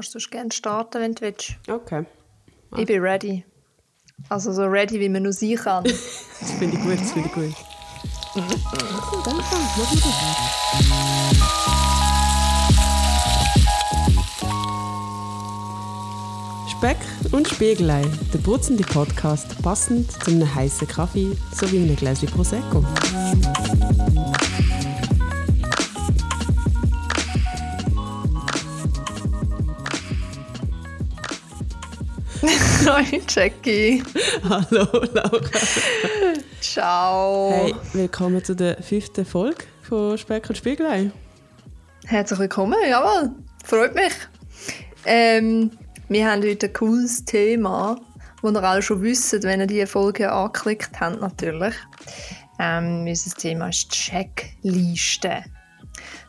Kannst du gerne starten, wenn du willst. Okay. Ich bin ready. Also so ready, wie man nur sein kann. das finde ich gut, das finde ich gut. Also, dann mach mal Speck und Spiegelei, der brutzende Podcast, passend zu einem heißen Kaffee sowie einem Gläschen Prosecco. Hallo Jackie. Hallo Laura. Ciao. Hey, willkommen zu der fünften Folge von Speck und Spiegelei. Herzlich willkommen, jawohl. Freut mich. Ähm, wir haben heute ein cooles Thema, das ihr alle schon wisst, wenn ihr diese Folge angeklickt habt, natürlich. Ähm, unser Thema ist Checkliste.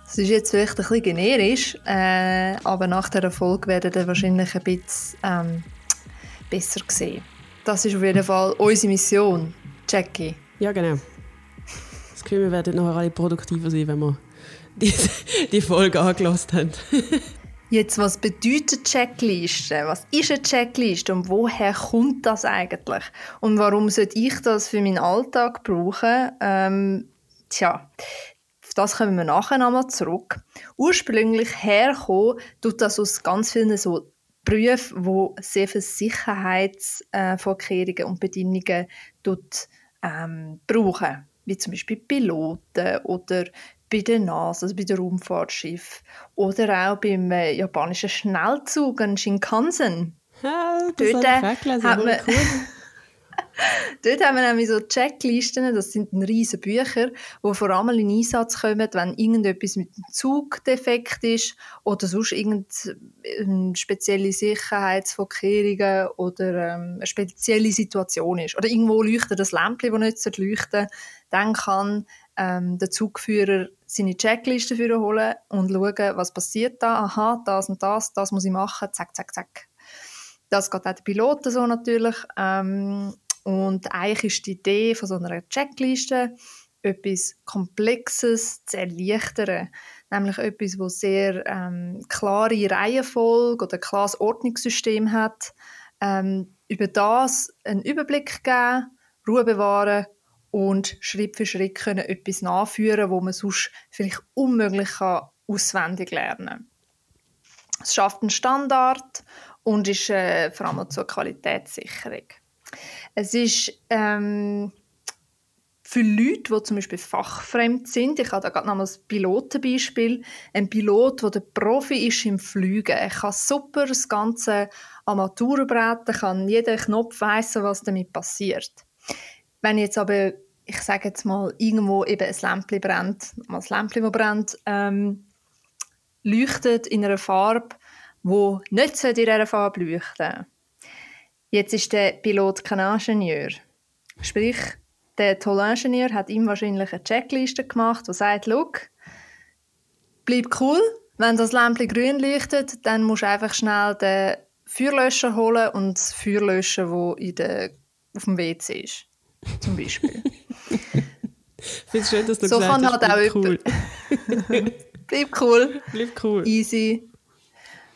Das ist jetzt vielleicht ein bisschen generisch, äh, aber nach dieser Folge werdet ihr wahrscheinlich ein bisschen ähm, besser sehen. Das ist auf jeden Fall unsere Mission, Jackie. Ja, genau. Das Gefühl, wir werden nachher alle produktiver sein, wenn wir die, die Folge angelassen haben. Jetzt, was bedeutet Checkliste? Was ist eine Checkliste und woher kommt das eigentlich? Und warum sollte ich das für meinen Alltag brauchen? Ähm, tja, auf das kommen wir nachher nochmal zurück. Ursprünglich herkommen tut das aus ganz vielen so Berufe, wo sehr viele Sicherheitsvorkehrungen und Bedingungen dort, ähm, brauchen, wie zum Beispiel Piloten oder bei der NASA, also bei der Raumfahrtschiff oder auch beim äh, japanischen Schnellzug, an Shinkansen. Ja, das Dort, äh, hat man, cool. Dort haben wir nämlich so Checklisten, das sind riesige Bücher, die vor allem in Einsatz kommen, wenn irgendetwas mit dem Zug defekt ist oder sonst irgendeine spezielle Sicherheitsvorkehrungen oder ähm, eine spezielle Situation ist. Oder irgendwo leuchtet das Lämpchen, das nicht leuchten dann kann ähm, der Zugführer seine Checkliste holen und schauen, was passiert da. Aha, das und das, das muss ich machen, zack, zack, zack. Das geht auch den Piloten so natürlich. Ähm, und eigentlich ist die Idee von so einer Checkliste, etwas Komplexes zu erleichtern. Nämlich etwas, das sehr ähm, klare Reihenfolge oder ein klares Ordnungssystem hat. Ähm, über das einen Überblick geben, Ruhe bewahren und Schritt für Schritt können etwas nachführen, wo man sonst vielleicht unmöglich kann auswendig lernen kann. Es schafft einen Standard und ist äh, vor allem zur Qualitätssicherung. Es ist ähm, für Leute, die zum Beispiel fachfremd sind, ich habe da gerade noch mal ein Pilotenbeispiel, ein Pilot, der der Profi ist im Fliegen. Er kann super das ganze Armaturenbrett, kann jeden Knopf weissen, was damit passiert. Wenn jetzt aber, ich sage jetzt mal, irgendwo eben ein Lämpchen brennt, ein Lämpchen, das brennt, ähm, leuchtet in einer Farbe, wo nicht in dieser Farbe leuchten Jetzt ist der Pilot kein Ingenieur. Sprich, der tolle Ingenieur hat ihm wahrscheinlich eine Checkliste gemacht, die sagt, «Look, bleib cool, wenn das Lämpchen grün leuchtet, dann musst du einfach schnell den Feuerlöscher holen und das Feuer löschen, das in der, auf dem WC ist.» Zum Beispiel. Ich finde es schön, dass du so gesagt kann hast, halt auch cool. bleib cool. Bleib cool. Easy.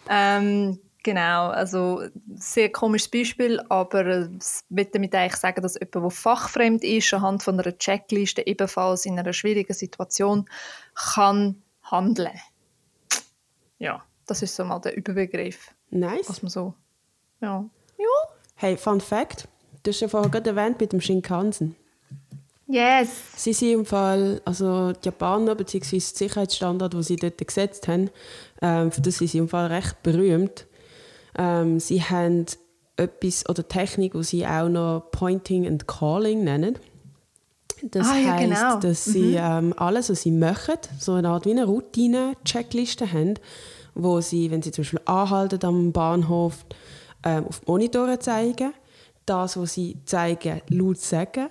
Ähm, Genau, also sehr komisches Beispiel, aber ich will damit eigentlich sagen, dass jemand, der fachfremd ist, anhand von einer Checkliste ebenfalls in einer schwierigen Situation kann handeln. Ja, das ist so mal der Überbegriff. Nice. Was man so, ja. ja. Hey, Fun Fact, du hast ja vorher gerade erwähnt mit dem Shinkansen. Yes. Sie sind im Fall, also die Japaner bzw. die Sicherheitsstandard, die sie dort gesetzt haben, ähm, für das sind sie im Fall recht berühmt. Ähm, sie haben etwas oder Technik, die sie auch noch Pointing and Calling nennen. Das ah, ja, heisst, genau. dass sie mhm. ähm, alles, was sie machen, so eine Art wie eine Routine-Checkliste haben, wo sie, wenn sie zum Beispiel anhalten am Bahnhof, ähm, auf Monitore zeigen, das, was sie zeigen, laut sagen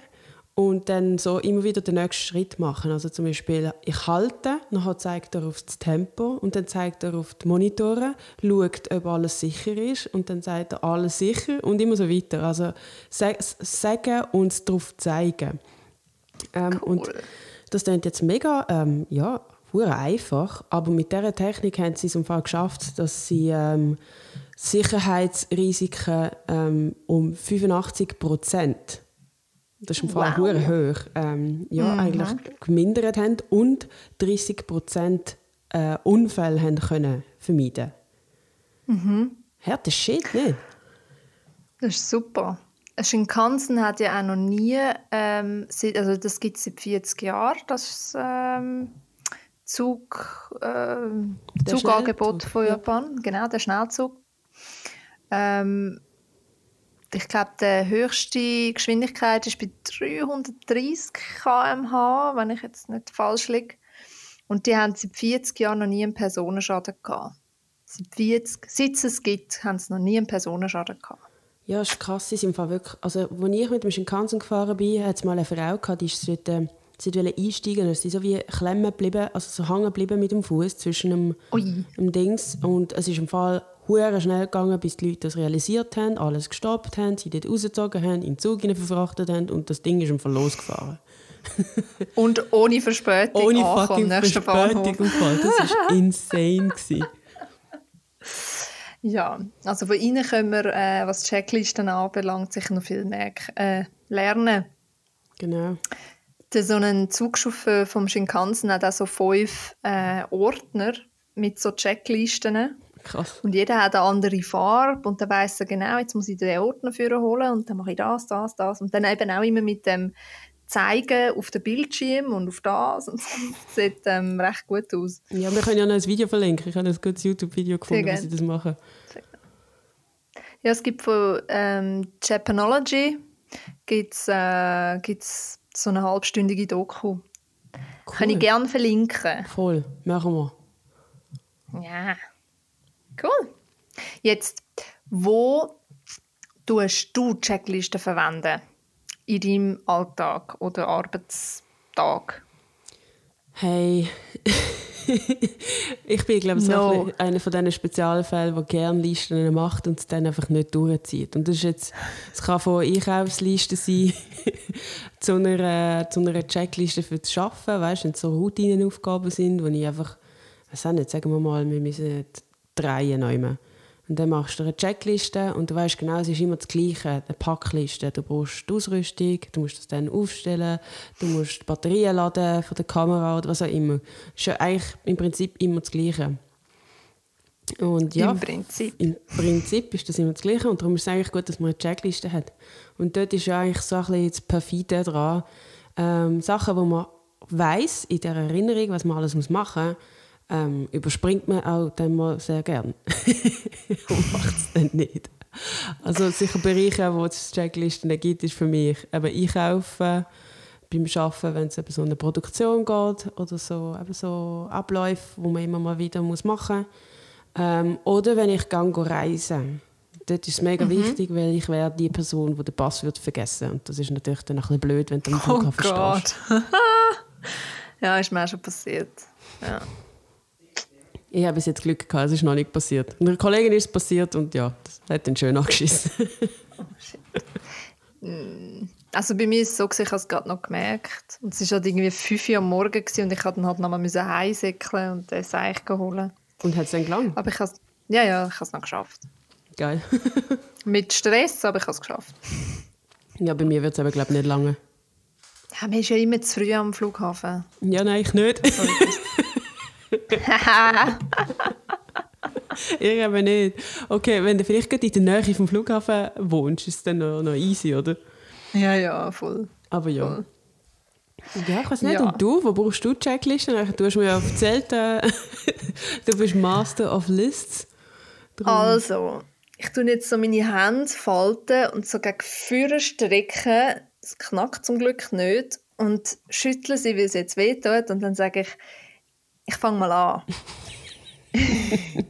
und dann so immer wieder den nächsten Schritt machen. Also zum Beispiel, ich halte, dann zeigt er auf das Tempo und dann zeigt er auf die Monitore, schaut, ob alles sicher ist und dann sagt er alles sicher und immer so weiter. Also sagen und darauf zeigen. Ähm, cool. Und das klingt jetzt mega, ähm, ja, einfach, aber mit dieser Technik haben sie es im Fall geschafft, dass sie ähm, Sicherheitsrisiken ähm, um 85 Prozent, das ist im Fall Wow. hoch, ähm, ja, Mhm. eigentlich gemindert haben und 30 Prozent äh, Unfälle haben können vermeiden. Mhm. Härter Shit, nicht? Das ist super. Shinkansen hat ja auch noch nie, ähm, also das gibt es seit 40 Jahren, das ähm, Zug, Der Zugangebot von ja. Japan, genau, der Schnellzug. Ähm, ich glaube, die höchste Geschwindigkeit ist bei 330 km/h, wenn ich jetzt nicht falsch liege. Und die haben seit 40 Jahren noch nie einen Personenschaden gehabt. Seit, 40, seit es es gibt, haben sie noch nie einen Personenschaden gehabt. Ja, ist krass. Sind im Fall wirklich, also, als ich mit dem Shinkansen gefahren bin, hat es mal eine Frau gehabt, die ist dort, äh, sie wollte einsteigen und ist sie so wie klemmen geblieben, also so hängen geblieben mit dem Fuß zwischen dem, Ui. dem Dings. Und es ist im Fall hure schnell gegangen, bis die Leute das realisiert haben, alles gestoppt haben, sie dort rausgezogen haben, in den Zug verfrachtet haben und das Ding ist Fall losgefahren. Und ohne Verspätung Ohne fucking nächsten Verspätung. Das war insane. Gewesen. Ja, also von Ihnen können wir, äh, was die Checklisten anbelangt, sicher noch viel mehr äh, lernen. Genau. Der, so ein Zugschauffeur vom Shinkansen hat auch so fünf äh, Ordner mit so Checklisten. Krass. Und jeder hat eine andere Farbe und dann weiss er genau, jetzt muss ich den Ordner holen und dann mache ich das, das, das. Und dann eben auch immer mit dem Zeigen auf den Bildschirm und auf das. Und das sieht ähm, recht gut aus. Ja, wir können ja noch ein Video verlinken. Ich habe ein gutes YouTube-Video gefunden, wie sie das machen. Ja, es gibt von ähm, Japanology gibt's, äh, gibt's so eine halbstündige Doku. Kann ich gerne verlinken. Voll. Machen wir. Ja. Cool. Jetzt, wo tust du Checklisten verwenden? In deinem Alltag oder Arbeitstag? Hey, ich bin, glaube ich, so No. ein einer von diesen Spezialfällen, der gerne Listen macht und es dann einfach nicht durchzieht. Und das ist jetzt, es kann von Einkaufslisten sein zu einer, zu einer Checkliste für das Arbeiten, weißt du, wenn es so Routinenaufgaben sind, wo ich einfach, auch nicht, sagen wir mal, wir müssen drehen nehmen. Und dann machst du eine Checkliste und du weißt genau, es ist immer das Gleiche, eine Packliste. Du brauchst die Ausrüstung, du musst das dann aufstellen, du musst die Batterien laden von der Kamera oder was auch immer. Das ist ja eigentlich im Prinzip immer das Gleiche. Und ja, Im Prinzip. im Prinzip ist das immer das Gleiche und darum ist es eigentlich gut, dass man eine Checkliste hat. Und dort ist ja eigentlich so ein bisschen das Perfide dran. Ähm, Sachen, die man weiß in der Erinnerung, was man alles machen muss, ähm, überspringt man auch dann mal sehr gern. und macht es dann nicht. Also sicher Bereiche, wo es Checklisten gibt, ist für mich eben Einkaufen, beim Arbeiten, wenn es eben so eine Produktion geht oder so, eben so Abläufe, wo man immer mal wieder muss machen muss. Ähm, oder wenn ich gehe reisen. Dort ist es mega wichtig, weil ich wäre die Person, die den Pass wird vergessen Und das ist natürlich dann ein bisschen blöd, wenn du am Oh Flughafen stehst. Gott. ja, ist mir auch schon passiert. Ja. Ich habe bis jetzt Glück gehabt, es ist noch nicht passiert. Einer Kollegin ist es passiert und ja, das hat dann schön angeschissen. Also bei mir ist es so, ich habe es gerade noch gemerkt. Und es war halt irgendwie 5 Uhr am Morgen und ich musste dann halt nochmal heimsäckeln und den Seich holen. und hat es dann gelangt? Aber ich habe es, ja, ja, ich habe es noch geschafft. Geil. Mit Stress, aber ich habe es geschafft. ja, bei mir wird es aber, glaube ich, nicht lange. Ja, man ist ja immer zu früh am Flughafen. Ja, nein, ich nicht. ich aber nicht. Okay, wenn du vielleicht gerade in der Nähe vom Flughafen wohnst, ist es dann noch, noch easy, oder? ja, ja, voll. Aber ja. voll. Ja, ich weiß nicht. Ja. Und du, wo brauchst du Checklisten? Du hast mir ja erzählt, äh, du bist Master of Lists. Darum- Also, ich tue jetzt so meine Hände falten und so gegen vorne strecken. Es knackt zum Glück nicht. Und schüttle sie, weil es jetzt wehtut. Und dann sage ich, ich fange mal an.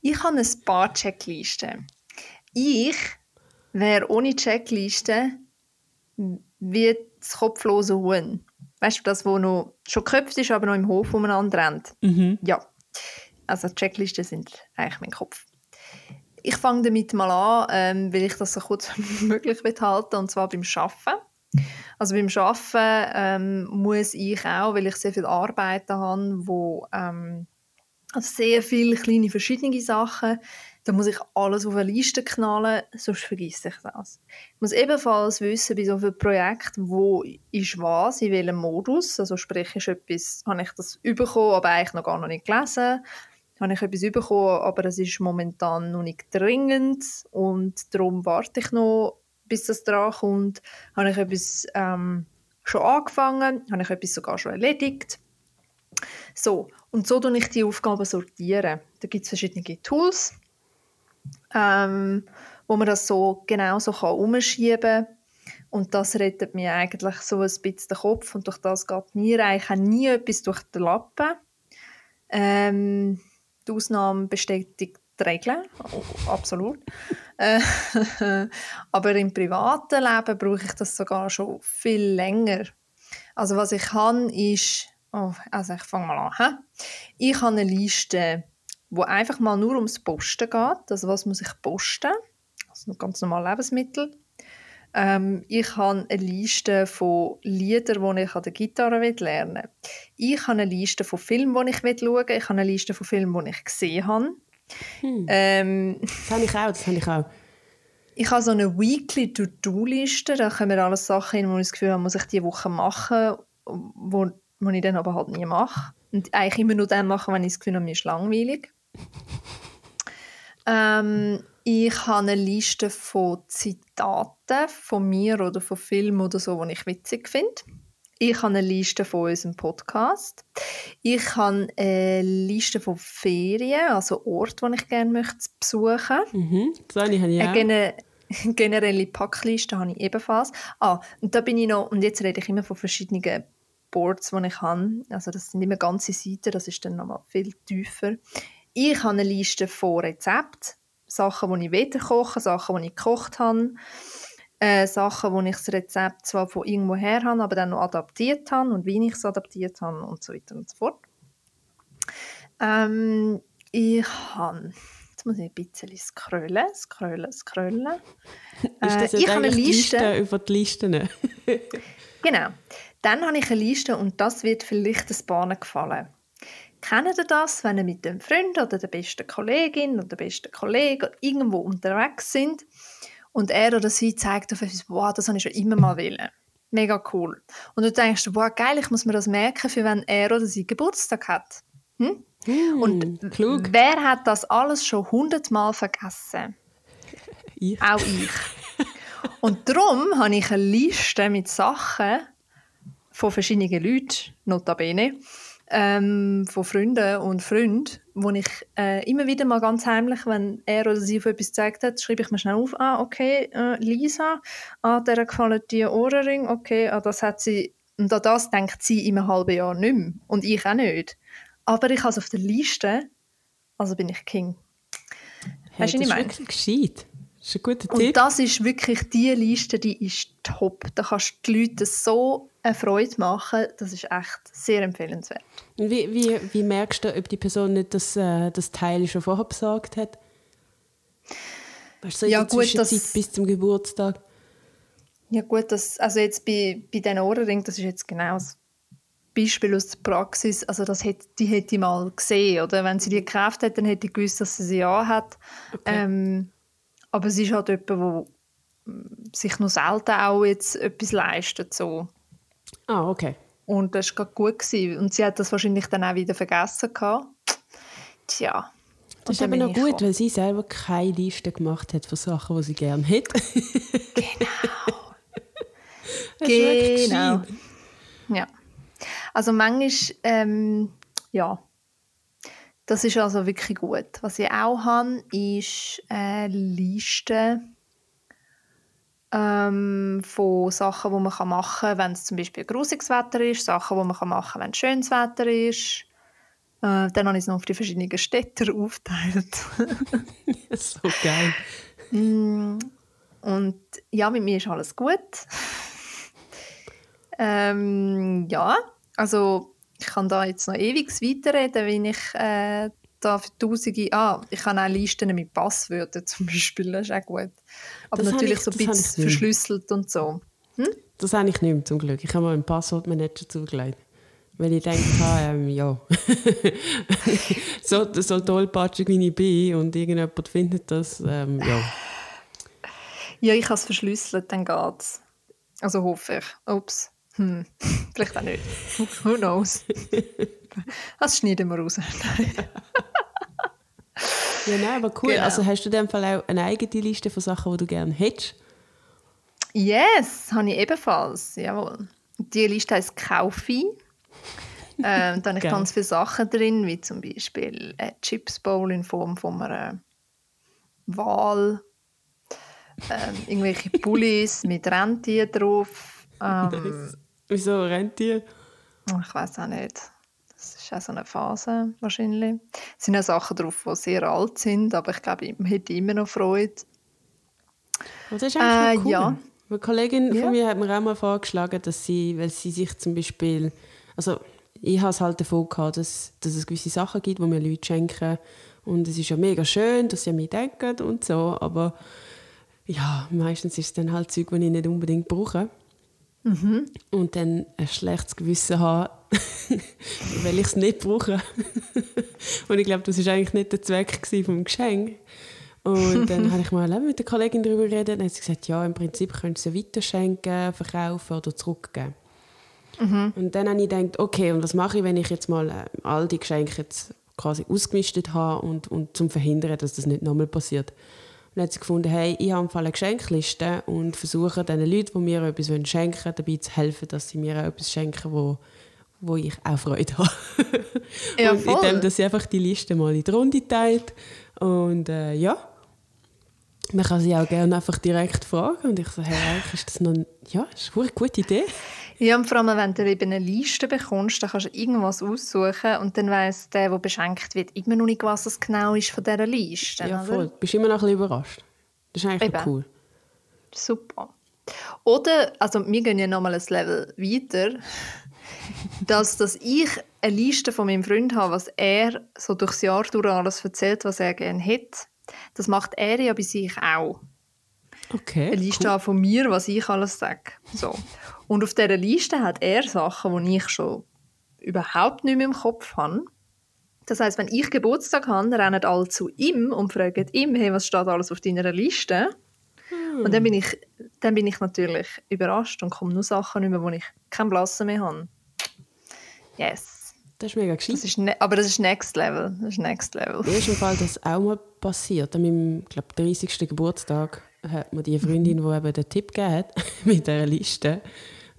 ich habe ein paar Checklisten. Ich wäre ohne Checkliste wie das kopflose Huhn. Weißt du, das, wo noch schon geköpft ist, aber noch im Hof umeinander rennt? Mhm. Ja. Also Checklisten sind eigentlich mein Kopf. Ich fange damit mal an, ähm, weil ich das so kurz wie möglich will halten und zwar beim Arbeiten. Also beim Arbeiten ähm, muss ich auch, weil ich sehr viel Arbeiten habe, wo ähm, also sehr viele kleine verschiedene Sachen, da muss ich alles auf eine Liste knallen, sonst vergesse ich das. Ich muss ebenfalls wissen, bei so einem Projekt, wo ist was, in welchem Modus, also sprich, ist etwas, habe ich das bekommen, aber eigentlich noch gar nicht gelesen, habe ich etwas bekommen, aber es ist momentan noch nicht dringend und darum warte ich noch, bis das dran kommt. Habe ich etwas ähm, schon angefangen, habe ich etwas sogar schon erledigt. So, und so sortiere ich die Aufgaben. sortieren. Da gibt es verschiedene Tools ähm, wo man das so genau so umschieben kann. Und das rettet mir eigentlich so ein bisschen den Kopf und durch das geht mir eigentlich nie etwas durch den Lappen. Ähm, die Ausnahme bestätigt die Regeln, absolut. Äh, aber im privaten Leben brauche ich das sogar schon viel länger. Also was ich kann, ist, oh, also ich fange mal an. He? Ich habe eine Liste wo einfach mal nur ums Posten geht. Also was muss ich posten? Also ganz normale Lebensmittel. Ähm, ich habe eine Liste von Liedern, die ich an der Gitarre lernen will. Ich habe eine Liste von Filmen, die ich schauen will. Ich habe eine Liste von Filmen, die ich gesehen habe. Hm. Ähm, das habe ich auch, das habe ich auch. Ich habe so eine Weekly To-Do-Liste, da kommen alles Sachen hin, wo ich das Gefühl habe, muss ich diese Woche machen, wo, wo ich dann aber halt nie mache. Und eigentlich immer nur dann machen, wenn ich das Gefühl habe, mir ist langweilig. Ähm, ich habe eine Liste von Zitaten von mir oder von Filmen oder so, die ich witzig finde. Ich habe eine Liste von unserem Podcast. Ich habe eine Liste von Ferien, also Orte, die ich gerne möchte besuchen möchte. Mhm, das habe ich auch. Eine generelle Packliste habe ich ebenfalls. Ah, und da bin ich noch, und jetzt rede ich immer von verschiedenen Boards, die ich habe. Also das sind immer ganze Seiten, das ist dann nochmal viel tiefer. Ich habe eine Liste von Rezepten, Sachen, die ich wieder koche, Sachen, die ich gekocht habe, äh, Sachen, wo ich das Rezept zwar von irgendwo her habe, aber dann noch adaptiert habe und wie ich es adaptiert habe und so weiter und so fort. Ähm, ich habe Jetzt muss ich ein bisschen scrollen, scrollen, scrollen. Äh, ich habe eine Liste. Liste über die Listen? genau. Dann habe ich eine Liste und das wird vielleicht das Bahnen gefallen. Kennt ihr das, wenn ihr mit dem Freund oder der besten Kollegin oder der besten Kollegen irgendwo unterwegs sind und er oder sie zeigt auf etwas, wow, das habe ich schon immer mal wollen. Mega cool. Und du denkst, wow, geil, ich muss mir das merken, für wenn er oder sie Geburtstag hat. Hm? Mm, und klug. wer hat das alles schon hundertmal vergessen? Ich. Auch ich. und darum habe ich eine Liste mit Sachen von verschiedenen Leuten, notabene, ähm, von Freunden und Freunden, wo ich äh, immer wieder mal ganz heimlich, wenn er oder sie auf etwas gezeigt hat, schreibe ich mir schnell auf, ah, okay, äh, Lisa, ah, der gefallen die Ohrring, okay, ah, das hat sie, und an das denkt sie im halben Jahr nicht mehr. Und ich auch nicht. Aber ich habe es auf der Liste, also bin ich King. Hey, Hast du, ich meine? Das ist gescheit. Das ist ein guter Tipp. Und das ist wirklich die Liste, die ist top. Da kannst du die Leute so eine Freude machen, das ist echt sehr empfehlenswert. Wie, wie, wie merkst du, ob die Person nicht das, äh, das Teil schon vorher besorgt hat? Weißt du, so ja, gut, das, bis zum Geburtstag? Ja gut, das, also jetzt bei, bei diesen Ohrringen, das ist jetzt genau das Beispiel aus der Praxis, also das hätte, die hätte ich mal gesehen, oder? Wenn sie die gekauft hat, dann hätte ich gewusst, dass sie sie anhat. Okay. Ähm, aber es ist halt jemand, der sich noch selten auch jetzt etwas leistet, so. Ah, okay. Und das war gut. Gewesen. Und sie hat das wahrscheinlich dann auch wieder vergessen. Gehabt. Tja. Das ist aber noch gut, weil sie selber keine Liste gemacht hat von Sachen, die sie gerne hätte. genau. genau. Ja. Also manchmal, ähm, ja, das ist also wirklich gut. Was ich auch habe, ist eine Liste ähm, von Sachen, die man machen kann, wenn es zum Beispiel grusiges Wetter ist, Sachen, die man machen kann, wenn es schönes Wetter ist. Äh, dann habe ich es noch auf die verschiedenen Städte aufgeteilt. so geil. Mm, und ja, mit mir ist alles gut. ähm, ja, also ich kann da jetzt noch ewig weiterreden, wie ich äh, da für Tausende, ah, ich kann auch Listen mit Passwörtern zum Beispiel, das ist auch gut. Aber das natürlich ich, so ein bisschen verschlüsselt und so. Hm? Das habe ich nicht mehr, zum Glück. Ich habe mal einen Passwortmanager zugelegt. Weil ich denke, ähm, ja, so, so tollpatschig wie ich bin und irgendjemand findet das, ähm, ja. Ja, ich habe es verschlüsselt, dann geht es. Also hoffe ich. Ups. Hm. Vielleicht auch nicht. Who knows? Das schneiden wir raus. Ja, nein, aber cool. Genau. Also hast du in dem Fall auch eine eigene Liste von Sachen, die du gerne hättest? Yes, habe ich ebenfalls. Jawohl. Die Liste heißt Kaufi. ähm, da habe ich ganz viele Sachen drin, wie zum Beispiel ein Chips Bowl in Form von einer Wahl, ähm, irgendwelche Pullis mit Rentier drauf. Ähm, Wieso Rentier? Ich weiß auch nicht. Das ist auch so eine Phase wahrscheinlich. Es sind auch Sachen drauf, die sehr alt sind, aber ich glaube, ich hätte immer noch Freude. das ist eigentlich äh, cool. Ja. Eine Kollegin ja. von mir hat mir auch mal vorgeschlagen, dass sie, weil sie sich zum Beispiel, also ich habe es halt davon gehabt, dass, dass es gewisse Sachen gibt, die mir Leute schenken und es ist ja mega schön, dass sie an mich denken und so, aber ja, meistens ist es dann halt Zeug, die ich nicht unbedingt brauche. Mhm. Und dann ein schlechtes Gewissen haben, weil ich es nicht brauche. und ich glaube, das war eigentlich nicht der Zweck des Geschenk. Und dann habe ich mal mit der Kollegin darüber geredet und hat sie gesagt, ja, im Prinzip können sie weiterschenken, verkaufen oder zurückgeben. Mhm. Und dann habe ich gedacht, okay, und was mache ich, wenn ich jetzt mal äh, all die Geschenke jetzt quasi ausgemistet habe und, und zum verhindern, dass das nicht nochmal passiert. Und dann hat sie gefunden, hey, ich habe eine Geschenkliste und versuche den Leuten, die mir etwas schenken wollen, dabei zu helfen, dass sie mir etwas schenken, wo, wo ich auch Freude habe. Ja, und voll. indem, dass sie einfach die Liste mal in die Runde teilt. Und äh, ja, man kann sie auch gerne einfach direkt fragen. Und ich so, hey, ist das noch, ja, ist eine gute Idee. Ja, und vor allem, wenn du eben eine Liste bekommst, dann kannst du irgendwas aussuchen und dann weiss der, der beschenkt wird, immer noch nicht, was es genau ist von dieser Liste. Ja, voll. Du bist immer noch ein bisschen überrascht. Das ist eigentlich cool. Super. Oder, also wir gehen ja nochmal ein Level weiter, dass, dass ich eine Liste von meinem Freund habe, was er so durchs Jahr durch alles erzählt, was er gerne hat. Das macht er ja bei sich auch. Okay. Eine Liste cool. von mir, was ich alles sage. So. Und auf dieser Liste hat er Sachen, die ich schon überhaupt nicht mehr im Kopf habe. Das heißt, wenn ich Geburtstag habe, rennen alle zu ihm und fragen ihm, hey, was steht alles auf deiner Liste? Hm. Und dann bin, ich, dann bin ich natürlich überrascht und komme nur Sachen über, wo ich keinen Blassen mehr habe. Yes. Das ist mega gescheit. Das ist ne aber das ist Next Level. Das ist Next Level. Mir ist im Fall das auch mal passiert. An meinem glaub, 30. Geburtstag hat mir die Freundin, die eben den Tipp gegeben hat, mit dieser Liste,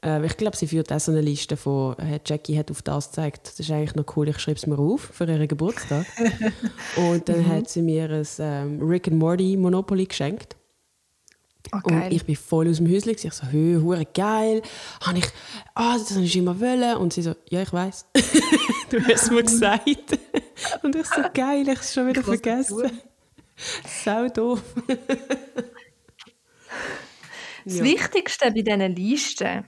äh, ich glaube, sie führt auch so eine Liste von, äh, Jackie hat auf das gezeigt. Das ist eigentlich noch cool, ich schreibe es mir auf für ihren Geburtstag. und dann mhm. hat sie mir ein ähm, Rick and Morty Monopoly geschenkt. Oh, und ich bin voll aus dem Häuschen. Ich so, hey, hure geil. Habe ich, ah, das habe ich immer wollen. Und sie so, ja, ich weiß. du hast es mir gesagt. und ich so, geil, ich habe es schon wieder ich vergessen. Sau doof. Das ja. Wichtigste bei diesen Listen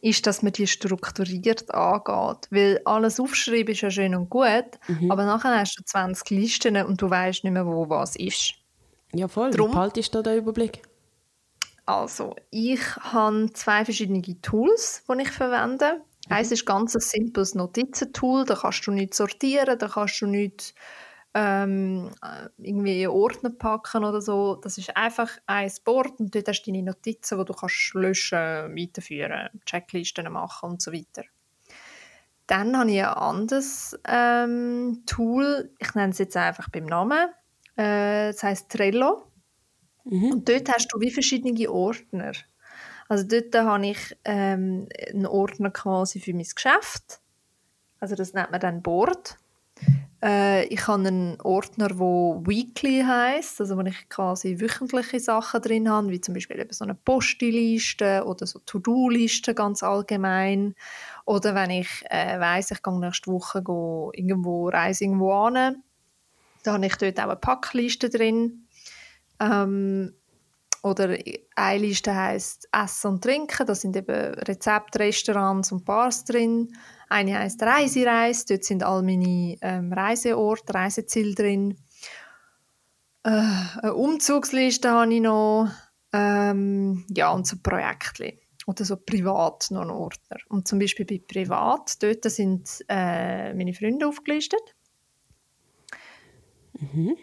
ist, dass man die strukturiert angeht. Weil alles aufschreiben ist ja schön und gut, mhm. aber nachher hast du 20 Listen und du weißt nicht mehr, wo was ist. Ja, voll. Drum, Wie behaltest du da den Überblick? Also, ich habe zwei verschiedene Tools, die ich verwende. Mhm. Eins ist ganz ein simples Notizentool, da kannst du nicht sortieren, da kannst du nicht ähm, äh, irgendwie in Ordner packen oder so. Das ist einfach ein Board und dort hast du deine Notizen, die du kannst löschen, weiterführen, Checklisten machen und so weiter. Dann habe ich ein anderes ähm, Tool, ich nenne es jetzt einfach beim Namen, äh, das heißt Trello. Mhm. Und dort hast du wie verschiedene Ordner. Also dort habe ich ähm, einen Ordner quasi für mein Geschäft. Also das nennt man dann Board. Äh, ich habe einen Ordner, der Weekly heißt, also wo ich quasi wöchentliche Sachen drin habe, wie zum Beispiel eben so eine Postiliste oder so To-Do-Liste ganz allgemein. Oder wenn ich äh, weiss, ich gehe nächste Woche go irgendwo reise irgendwo an, dann habe ich dort auch eine Packliste drin. Ähm, oder eine Liste heisst Essen und Trinken, da sind eben Rezepte, Restaurants und Bars drin. Eine heißt Reisereis, dort sind all meine ähm, Reiseorte, Reiseziele drin. Äh, eine Umzugsliste habe ich noch. Ähm, ja, und so Projekte. oder so privat noch einen Ordner. Und zum Beispiel bei privat, dort sind äh, meine Freunde aufgelistet. Mhm.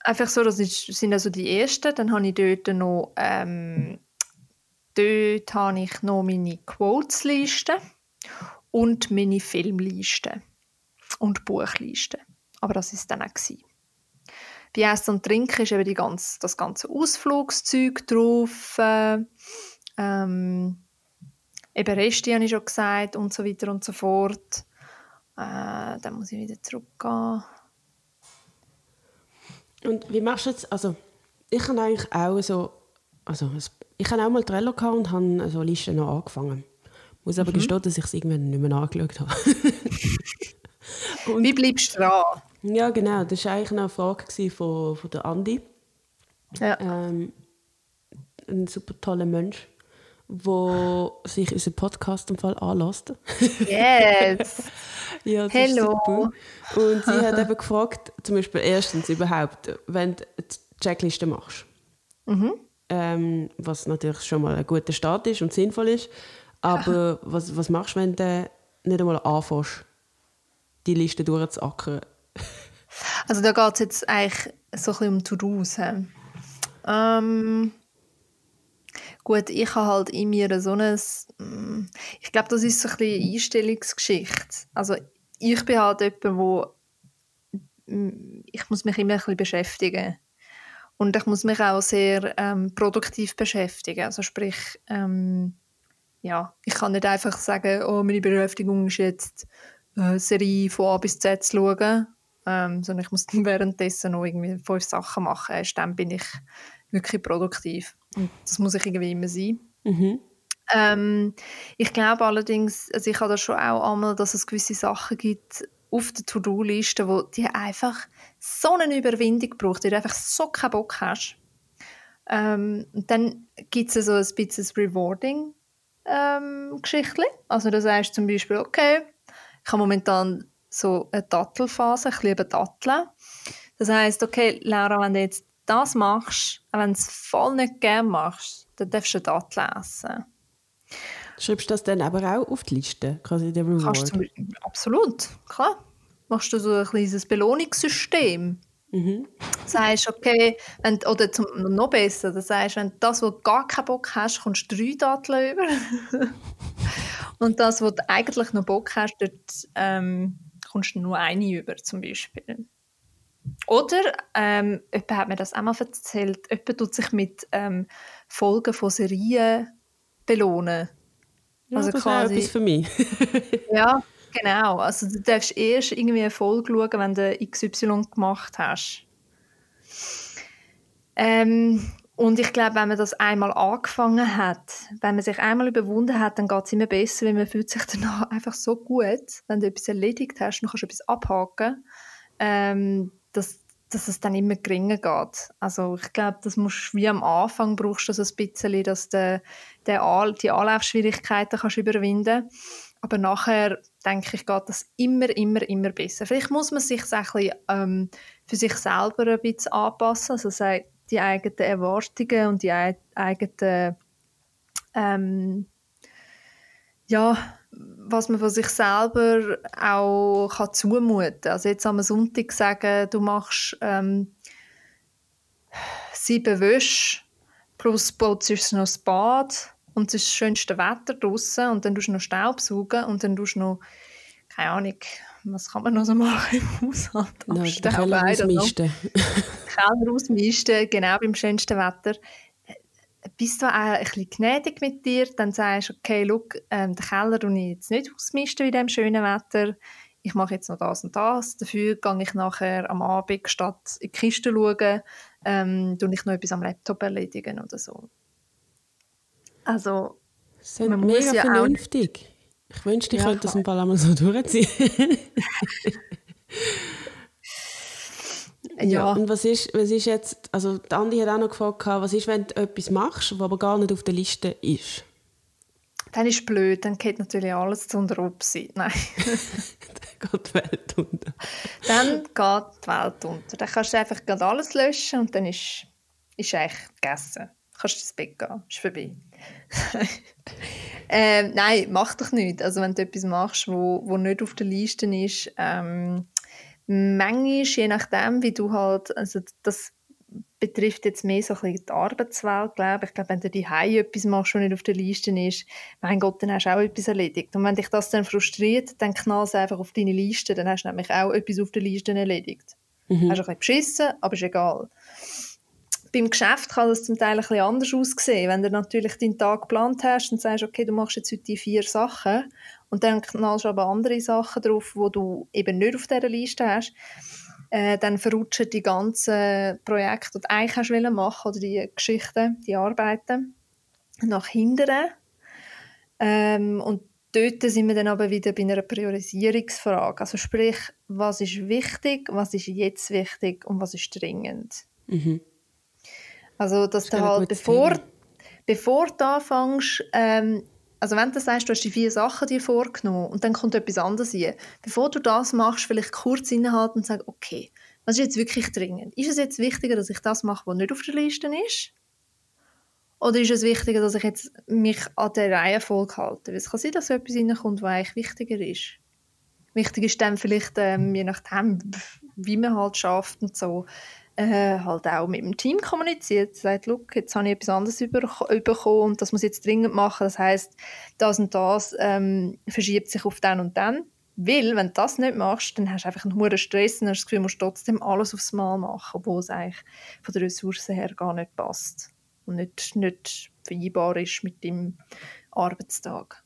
Einfach so, das sind also die ersten. Dann habe ich dort noch, ähm, dort habe ich noch meine Quotes-Liste und meine Filmliste und Buchliste. Aber das ist dann auch gewesen. Bei Essen und Trinken ist eben ganze, das ganze Ausflugszeug drauf. Äh, ähm, eben Resti habe ich schon gesagt und so weiter und so fort. Äh, dann muss ich wieder zurückgehen. Und wie machst du jetzt, also ich habe eigentlich auch so, also ich habe auch mal Trello gehabt und habe so Listen noch angefangen. Ich muss aber mhm. gestehen, dass ich es irgendwann nicht mehr angeschaut habe. wie bleibst du dran? Ja, genau. Das war eigentlich noch eine Frage von, von der Andi. Ja. Ähm, ein super toller Mensch wo sich unseren Podcast im Fall anlässt. Yes! ja, Hello! Und sie hat eben gefragt, zum Beispiel erstens überhaupt, wenn du die Checkliste machst, mhm. ähm, was natürlich schon mal ein guter Start ist und sinnvoll ist, aber was, was machst du, wenn du nicht einmal anfängst, die Liste durchzuackern? also da geht es jetzt eigentlich so ein bisschen um To-Dos. Ähm, Gut, ich habe halt in mir so ein, mm, ich glaube, das ist so ein bisschen eine Einstellungsgeschichte. Also ich bin halt jemand, wo mm, ich muss mich immer ein bisschen beschäftigen und ich muss mich auch sehr ähm, produktiv beschäftigen. Also sprich, ähm, ja, ich kann nicht einfach sagen, oh, meine Beschäftigung ist jetzt eine Serie von A bis Z zu schauen, ähm, sondern ich muss dann währenddessen noch irgendwie fünf Sachen machen. Erst dann bin ich wirklich produktiv. Und das muss ich irgendwie immer sein. Mhm. Ähm, ich glaube allerdings, also ich habe da schon auch einmal, dass es gewisse Sachen gibt auf der To-Do-Liste, wo die einfach so eine Überwindung braucht, die du einfach so keinen Bock hast. Ähm, dann gibt es so ein bisschen rewarding ähm, Geschichtchen. Also das heißt zum Beispiel, okay, ich habe momentan so eine Dattelphase, ich liebe Datteln. Das heißt, okay, Laura, wenn du jetzt das machst, wenn du es voll nicht gerne machst, dann darfst du das lesen. Schreibst du das dann aber auch auf die Liste, quasi der Reward? Kannst du, absolut, klar. Machst du so ein kleines Belohnungssystem. Mhm. Sagst, okay, wenn, oder zum, noch besser, dann sagst, wenn du das, was du gar keinen Bock hast, kommst du drei Datteln über. Und das, was du eigentlich noch Bock hast, dort ähm, kommst du nur eine über, zum Beispiel. Oder, ähm, jemand hat mir das auch mal erzählt, jemand tut sich mit ähm, Folgen von Serien belohnen. Ja, also das quasi, etwas für mich. ja, genau. Also du darfst erst irgendwie eine Folge schauen, wenn du XY gemacht hast. Ähm, und ich glaube, wenn man das einmal angefangen hat, wenn man sich einmal überwunden hat, dann geht es immer besser, weil man fühlt sich danach einfach so gut, wenn du etwas erledigt hast, dann kannst du etwas abhaken. Ähm, dass, dass es dann immer geringer geht. Also ich glaube, das musst wie am Anfang brauchst du das ein bisschen, dass du die Anlaufschwierigkeiten kannst überwinden aber nachher denke ich, geht das immer, immer, immer besser. Vielleicht muss man sich ein bisschen, ähm, für sich selber ein bisschen anpassen, also die eigenen Erwartungen und die eigenen ähm, ja, was man von sich selber auch kann zumuten kann. Also jetzt am Sonntag sagen, du machst ähm, sieben Wäsche plus putzt noch das Bad und es ist das schönste Wetter draußen und dann tust du noch Staubsaugen und dann tust du noch, keine Ahnung, was kann man noch so machen im Haushalt? No, Keller ausmisten. Keller ausmisten, genau beim schönsten Wetter bist du auch ein bisschen gnädig mit dir, dann sagst du, okay, look, ähm, den Keller tue ich jetzt nicht ausmisten in diesem schönen Wetter, ich mache jetzt noch das und das, dafür gehe ich nachher am Abend statt in die Kiste schauen, ähm, tue ich noch etwas am Laptop erledigen oder so. Also, ist man mega ja vernünftig. Ich wünschte, ich ja, könnte das ein paar einmal so durchziehen. Ja. ja. Und was ist, was ist jetzt, also Andi hat auch noch gefragt, was ist, wenn du etwas machst, was aber gar nicht auf der Liste ist? Dann ist es blöd, dann geht natürlich alles zu unter Upsi. Nein. dann geht die Welt unter. Dann geht die Welt unter. Dann kannst du einfach alles löschen und dann ist, ist eigentlich gegessen. Du kannst du ins Bett gehen, ist vorbei. ähm, nein, mach doch nicht. Also wenn du etwas machst, wo, wo nicht auf der Liste ist, ähm, manchmal, je nachdem, wie du halt, also das betrifft jetzt mehr so ein bisschen die Arbeitswelt, glaube ich. Ich glaube, wenn du die etwas machst, was nicht auf der Liste ist, mein Gott, dann hast du auch etwas erledigt. Und wenn dich das dann frustriert, dann knall es einfach auf deine Liste, dann hast du nämlich auch etwas auf der Liste erledigt. Mhm. Hast du ein bisschen beschissen, aber ist egal. Beim Geschäft kann das zum Teil ein bisschen anders aussehen. Wenn du natürlich deinen Tag geplant hast und sagst, okay, du machst jetzt heute die vier Sachen und dann knallst du aber andere Sachen drauf, die du eben nicht auf dieser Liste hast, äh, dann verrutschen die ganzen Projekte, die du eigentlich hast machen oder die Geschichten, die Arbeiten nach hinten. Ähm, und dort sind wir dann aber wieder bei einer Priorisierungsfrage. Also sprich, was ist wichtig, was ist jetzt wichtig und was ist dringend. Mhm. Also, dass das du halt, bevor, bevor du anfängst, ähm, also wenn du sagst, du hast die vier Sachen dir vorgenommen und dann kommt etwas anderes hin, bevor du das machst, vielleicht kurz innehalten und sagen, okay, was ist jetzt wirklich dringend? Ist es jetzt wichtiger, dass ich das mache, was nicht auf der Liste ist? Oder ist es wichtiger, dass ich jetzt mich an der Reihenfolge halte? Weil es kann sein, dass etwas reinkommt, was eigentlich wichtiger ist. Wichtig ist dann vielleicht, ähm, je nachdem, wie man halt schafft und so, äh, halt auch mit dem Team kommuniziert. Sagt, look, jetzt habe ich etwas anderes bekommen und das muss ich jetzt dringend machen. Das heißt, das und das ähm, verschiebt sich auf dann und dann. Weil, wenn du das nicht machst, dann hast du einfach einen hohen Stress und hast das Gefühl, du musst trotzdem alles aufs Mal machen, obwohl es eigentlich von den Ressourcen her gar nicht passt und nicht, nicht vereinbar ist mit deinem Arbeitstag.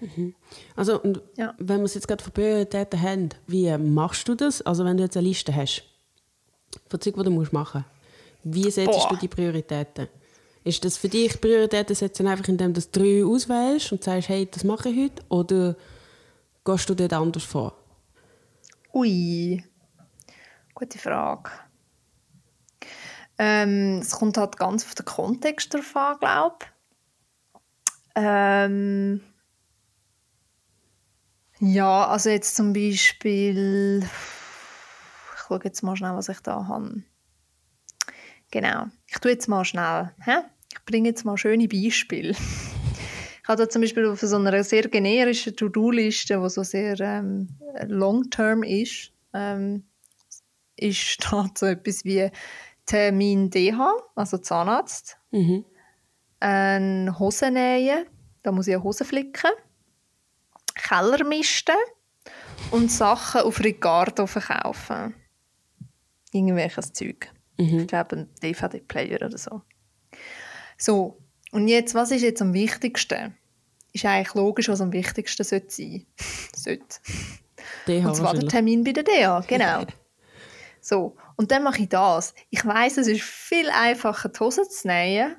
Mhm. Also, und ja. wenn wir es jetzt gerade von Prioritäten haben, wie machst du das? Also, wenn du jetzt eine Liste hast, von Zeug, die du musst machen musst. Wie setzt Boah. du die Prioritäten? Ist das für dich Prioritäten setzen einfach, indem du drei auswählst und sagst, hey, das mache ich heute? Oder gehst du dort anders vor? Ui, gute Frage. Ähm, es kommt halt ganz auf den Kontext drauf an, glaube ich. Ähm, ja, also jetzt zum Beispiel schaue jetzt mal schnell, was ich da habe. Genau. Ich tue jetzt mal schnell. Hä? Ich bringe jetzt mal schöne Beispiele. ich habe da zum Beispiel auf so einer sehr generischen To-Do-Liste, die so sehr ähm, long-term ist, ähm, ist da so etwas wie Termin DH, also Zahnarzt, mhm. ein Hosennähen, da muss ich eine Hose flicken, Kellermisten und Sachen auf Ricardo verkaufen irgendwelches Zeug. Mhm. Ich glaube, ein DVD-Player oder so. So, und jetzt, was ist jetzt am wichtigsten? Ist eigentlich logisch, was am wichtigsten sollte sein sollte. DH und zwar der Termin bei der DH, genau. so, und dann mache ich das. Ich weiß, es ist viel einfacher, die Hose zu nähen,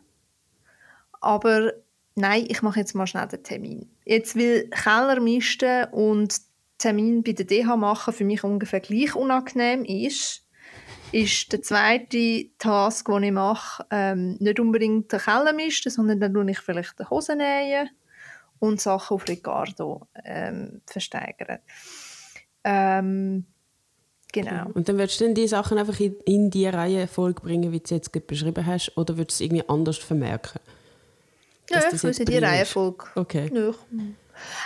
aber nein, ich mache jetzt mal schnell den Termin. Jetzt will Keller misten und Termin bei der DH machen für mich ungefähr gleich unangenehm ist, ist der zweite Task, den ich mache, ähm, nicht unbedingt den Keller misten, sondern dann tue ich vielleicht die Hosen nähen und Sachen auf Ricardo ähm, versteigern. Ähm, genau. Und dann würdest du dann die Sachen einfach in, in die Reihenfolge bringen, wie du es jetzt beschrieben hast, oder würdest du es irgendwie anders vermerken? Ja, ich würde die Reihenfolge. Okay. Ja.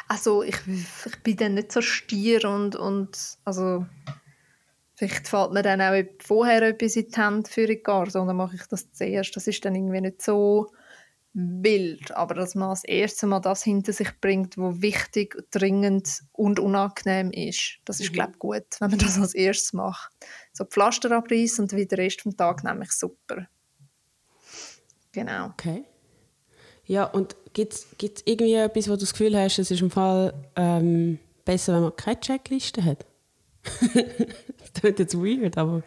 Also ich, ich bin dann nicht so stier und, und also Vielleicht fällt mir dann auch vorher etwas in die Hände für Ricardo und dann mache ich das zuerst. Das ist dann irgendwie nicht so wild, aber dass man das erste Mal das hinter sich bringt, was wichtig, dringend und unangenehm ist, das ist, mhm. glaube ich, gut, wenn man das als erstes macht. So Pflaster abreißen und wieder den Rest des Tages nämlich super. Genau. Okay. Ja, und gibt es irgendwie etwas, wo du das Gefühl hast, es ist im Fall ähm, besser, wenn man keine Checkliste hat? das klingt jetzt weird, aber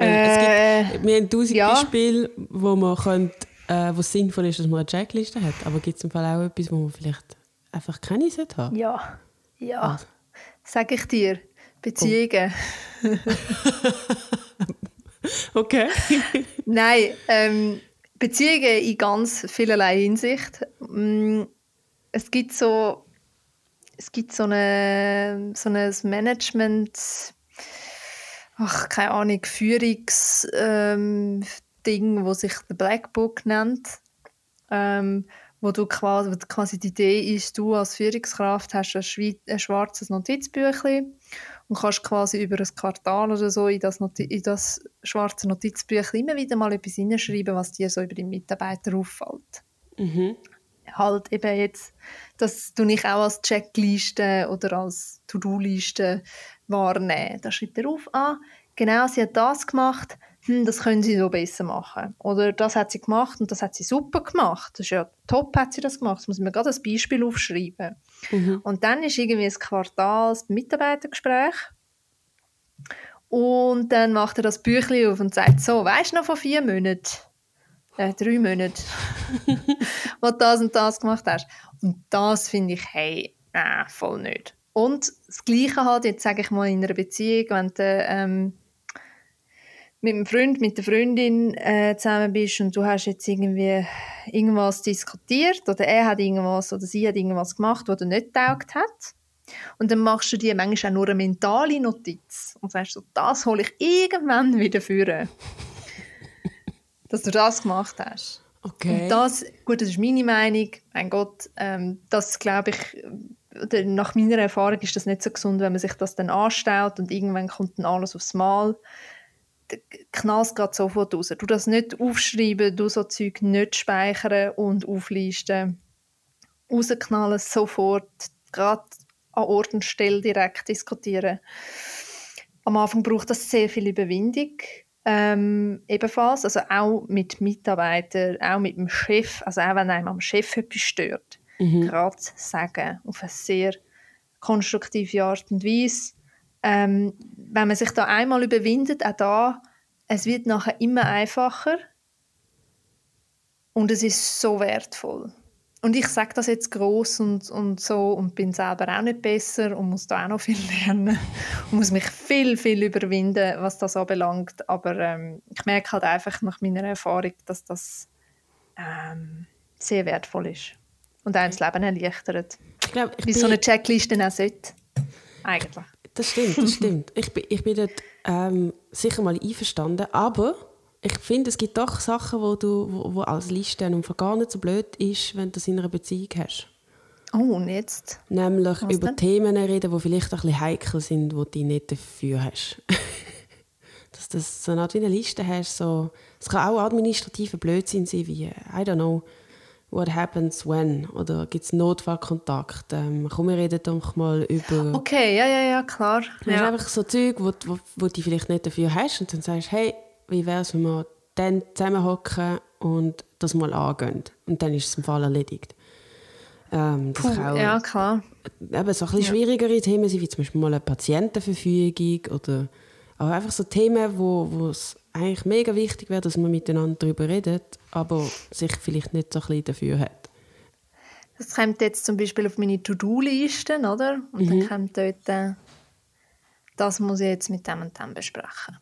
äh, äh, es gibt, wir haben tausend ja. Beispiele, wo man könnte, äh, wo sinnvoll ist, dass man eine Checkliste hat. Aber gibt es im Fall auch etwas, wo man vielleicht einfach keine sollte haben? Ja, ja. Also. Sag ich dir. Beziehungen. okay. Nein, ähm, Beziehungen in ganz vielerlei Hinsicht. Mm, es gibt so es gibt so, eine, so ein Management, ach, keine Ahnung, Führungsding, ähm, wo sich der Black Book nennt. ähm, wo du quasi, wo quasi die Idee ist, du als Führungskraft hast ein, Schwe ein schwarzes Notizbüchlein und kannst quasi über ein Quartal oder so in das, Noti in das schwarze Notizbüchlein immer wieder mal etwas hineinschreiben, was dir so über die Mitarbeiter auffällt. Mhm. Halt eben jetzt, das tue ich auch als Checkliste oder als To-Do-Liste wahrnehmen. Da schreibt er auf, ah, genau, sie hat das gemacht, hm, das können sie so besser machen. Oder das hat sie gemacht und das hat sie super gemacht. Das ist ja top, hat sie das gemacht. Das muss man gerade als Beispiel aufschreiben. Mhm. Und dann ist irgendwie ein Quartals Mitarbeitergespräch. Und dann macht er das Büchlein auf und sagt so, weißt du noch von vier Monaten? Äh, drei Monaten. wo du das und das gemacht hast. Und das finde ich, hey, äh, voll nicht. Und das Gleiche halt, jetzt sage ich mal in einer Beziehung, wenn du ähm, mit einem Freund, mit der Freundin äh, zusammen bist und du hast jetzt irgendwie irgendwas diskutiert oder er hat irgendwas oder sie hat irgendwas gemacht, was dir nicht taugt hat. Und dann machst du dir manchmal auch nur eine mentale Notiz und sagst so, das hole ich irgendwann wieder führen. dass du das gemacht hast. Okay. Und das, gut, das ist meine Meinung, mein Gott, ähm, das glaube ich, nach meiner Erfahrung ist das nicht so gesund, wenn man sich das dann anstellt und irgendwann kommt dann alles aufs Mal. Knallt geht sofort raus. Du das nicht aufschreiben, du so Zeug nicht speichern und auflisten. Rausknallen sofort, gerade an Ort und Stelle direkt diskutieren. Am Anfang braucht das sehr viel Überwindung. Ähm, ebenfalls, also auch mit Mitarbeitern, auch mit dem Chef, also auch wenn einem am Chef etwas stört, Mhm. gerade sagen, auf eine sehr konstruktive Art und Weise. Ähm, wenn man sich da einmal überwindet, auch da, es wird nachher immer einfacher und es ist so wertvoll. Und ich sage das jetzt groß und, und so und bin selber auch nicht besser und muss da auch noch viel lernen und muss mich viel, viel überwinden, was das anbelangt. Aber ähm, ich merke halt einfach nach meiner Erfahrung, dass das ähm, sehr wertvoll ist und einem das Leben erleichtert. Ich glaube, ich Wie so eine Checkliste auch sollte. Eigentlich. das stimmt, das stimmt. Ich bin, ich bin dort ähm, sicher mal einverstanden, aber ich finde, es gibt doch Sachen, wo du wo, wo als Liste und gar nicht so blöd ist, wenn du das in einer Beziehung hast. Oh, und jetzt? Nämlich Was über denn? Themen reden, die vielleicht ein bisschen heikel sind, die du nicht dafür hast. Dass du so eine Art wie eine Liste hast. So, es kann auch administrativer Blödsinn sein, wie, I don't know, what happens when? Oder gibt es Notfallkontakt? Ähm, komm, wir reden doch mal über... Okay, ja, ja, ja, klar. Du hast Ja. einfach so Zeug, wo, wo, wo du vielleicht nicht dafür hast und dann sagst hey, wie wäre es, wenn wir dann zusammenhocken und das mal angehen. Und dann ist es im Fall erledigt. Ähm, das Puh, kann auch ja, klar. eben so ein bisschen schwierigere Themen sein, wie zum Beispiel mal eine Patientenverfügung oder aber einfach so Themen, wo, wo es eigentlich mega wichtig wäre, dass man miteinander darüber redet, aber sich vielleicht nicht so ein bisschen dafür hat. Das kommt jetzt zum Beispiel auf meine To-Do-Liste, oder? Und dann kommt dort, äh, das muss ich jetzt mit dem und dem besprechen.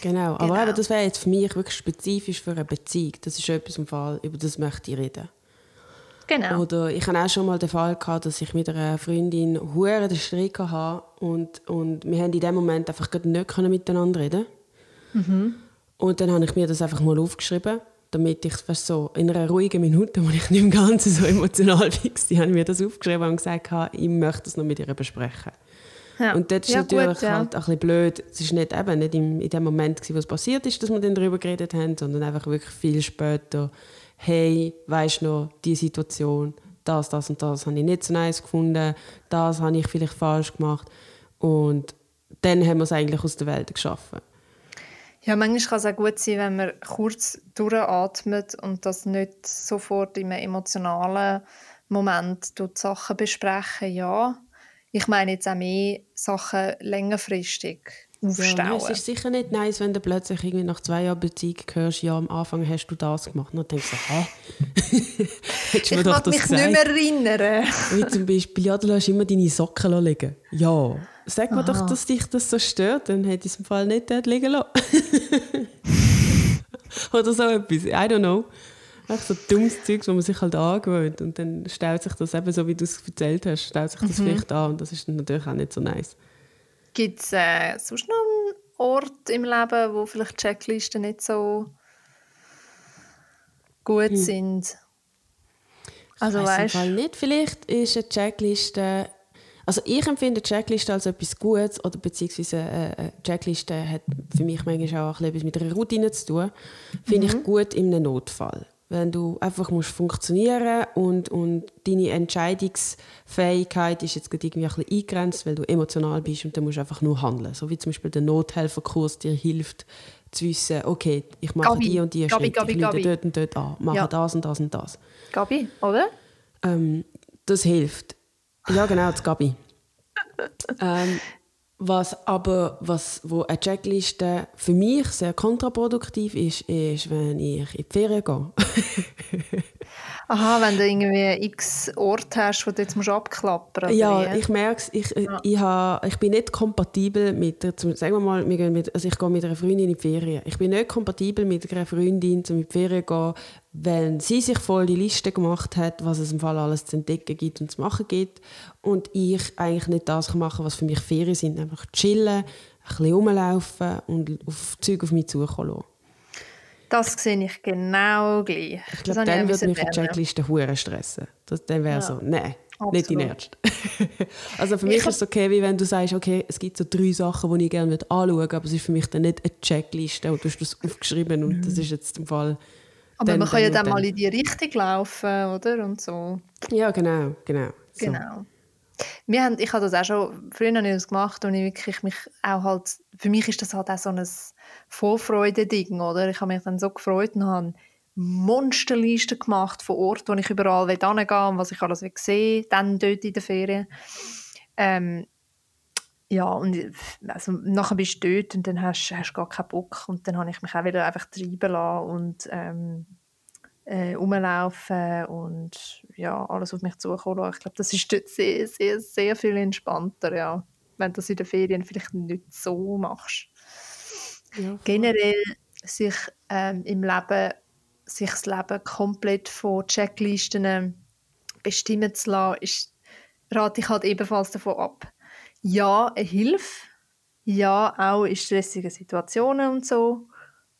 Genau, aber Genau. eben, das wäre jetzt für mich wirklich spezifisch für eine Beziehung. Das ist etwas im Fall, über das möchte ich reden. Genau. Oder ich hatte auch schon mal den Fall, gehabt, dass ich mit einer Freundin hure den Streit hatte und, und wir haben in dem Moment einfach nicht können miteinander reden Und dann habe ich mir das einfach mal aufgeschrieben, damit ich weißt, so in einer ruhigen Minute, wo ich nicht im Ganzen so emotional war, habe ich mir das aufgeschrieben und gesagt, habe, ich möchte das noch mit ihr besprechen. Ja. Und dort ist ja, natürlich gut, ja. halt ein bisschen blöd. Es war nicht, eben, nicht im, in dem Moment, gewesen, wo es passiert ist, dass wir dann darüber geredet haben, sondern einfach wirklich viel später. Hey, weißt du noch, die Situation, das, das und das habe ich nicht so nice gefunden, das habe ich vielleicht falsch gemacht. Und dann haben wir es eigentlich aus der Welt geschaffen. Ja, manchmal kann es auch gut sein, wenn man kurz durchatmet und das nicht sofort in einem emotionalen Moment die Sachen besprechen. Ja, ich meine jetzt auch mehr Sachen längerfristig Ja, aufstauen. nein, es ist sicher nicht nice, wenn du plötzlich irgendwie nach zwei Jahren Beziehung hörst, ja, am Anfang hast du das gemacht. Und dann denkst du, hä? Ich mag mich gesagt? nicht mehr erinnern. Wie zum Beispiel, ja, du lässt immer deine Socken liegen. Ja. Sag mir Aha. doch, dass dich das so stört, dann hätte ich es im Fall nicht dort liegen lassen. Oder so etwas. I don't know. Einfach so dummes Zeug, wo man sich halt angewöhnt. Und dann stellt sich das eben so, wie du es erzählt hast, stellt sich das vielleicht an. Und das ist dann natürlich auch nicht so nice. Gibt es äh, sonst noch einen Ort im Leben, wo vielleicht Checklisten nicht so gut Hm. sind? Also im weißt Fall nicht. Vielleicht ist eine Checkliste. Also ich empfinde Checkliste als etwas Gutes oder beziehungsweise eine eine Checkliste hat für mich manchmal auch etwas mit einer Routine zu tun. Finde ich gut in einem Notfall. Wenn du einfach musst funktionieren und, und deine Entscheidungsfähigkeit ist jetzt gerade irgendwie ein bisschen eingegrenzt, weil du emotional bist und dann musst du einfach nur handeln. So wie zum Beispiel der Nothelferkurs dir hilft, zu wissen, okay, ich mache Gabi, die und die Gabi, Schritte, Gabi, ich Gabi. dort und dort an, mache Ja. das und das und das. Gabi, oder? Ähm, das hilft. Ja, genau, das Gabi. ähm, was aber, was, wo eine Checkliste für mich sehr kontraproduktiv ist, ist, wenn ich in die Ferien gehe. Aha, wenn du irgendwie x Orte hast, wo du jetzt musst abklappern musst. ja, ich merke es, ich, ich, ha, ich bin nicht kompatibel mit, zum, sagen wir mal, wir gehen mit, also ich gehe mit einer Freundin in die Ferien. Ich bin nicht kompatibel mit einer Freundin, um in die Ferien zu gehen, wenn sie sich voll die Liste gemacht hat, was es im Fall alles zu entdecken gibt und zu machen gibt und ich eigentlich nicht das machen was für mich Ferien sind, einfach chillen, ein bisschen rumlaufen und auf Zeug auf mich zukommen lassen. Das sehe ich genau gleich. Ich glaube, dann würde mich eine. Checkliste hure stressen. Das, dann wäre Ja. so, nein, nicht Absolut. Ernst. also für mich Ich ist es okay, wie wenn du sagst, okay, es gibt so drei Sachen, die ich gerne anschauen würde, aber es ist für mich dann nicht eine Checkliste und du hast das aufgeschrieben und das ist jetzt im Fall... Aber dann, man kann ja und dann mal in die Richtung laufen, oder? Und so. Ja, genau, genau. So. Genau. Wir haben, ich habe das auch schon, früher habe ich das gemacht und ich wirklich mich auch halt, für mich ist das halt auch so ein Vorfreude-Ding, oder? Ich habe mich dann so gefreut und habe Monsterlisten gemacht von Orten, wo ich überall hingehen will und was ich alles will sehen dann dort in der Ferien. Ähm, ja, und also, nachher bist du dort und dann hast du gar keinen Bock und dann habe ich mich auch wieder einfach treiben lassen und ähm, äh, rumlaufen und ja, alles auf mich zukommen lassen. Ich glaube, das ist dort sehr, sehr, sehr viel entspannter, ja, wenn du das in den Ferien vielleicht nicht so machst. Ja. Generell sich ähm, im Leben, sich das Leben komplett von Checklisten bestimmen zu lassen, ist, rate ich halt ebenfalls davon ab. Ja, eine Hilfe, ja, auch in stressigen Situationen und so,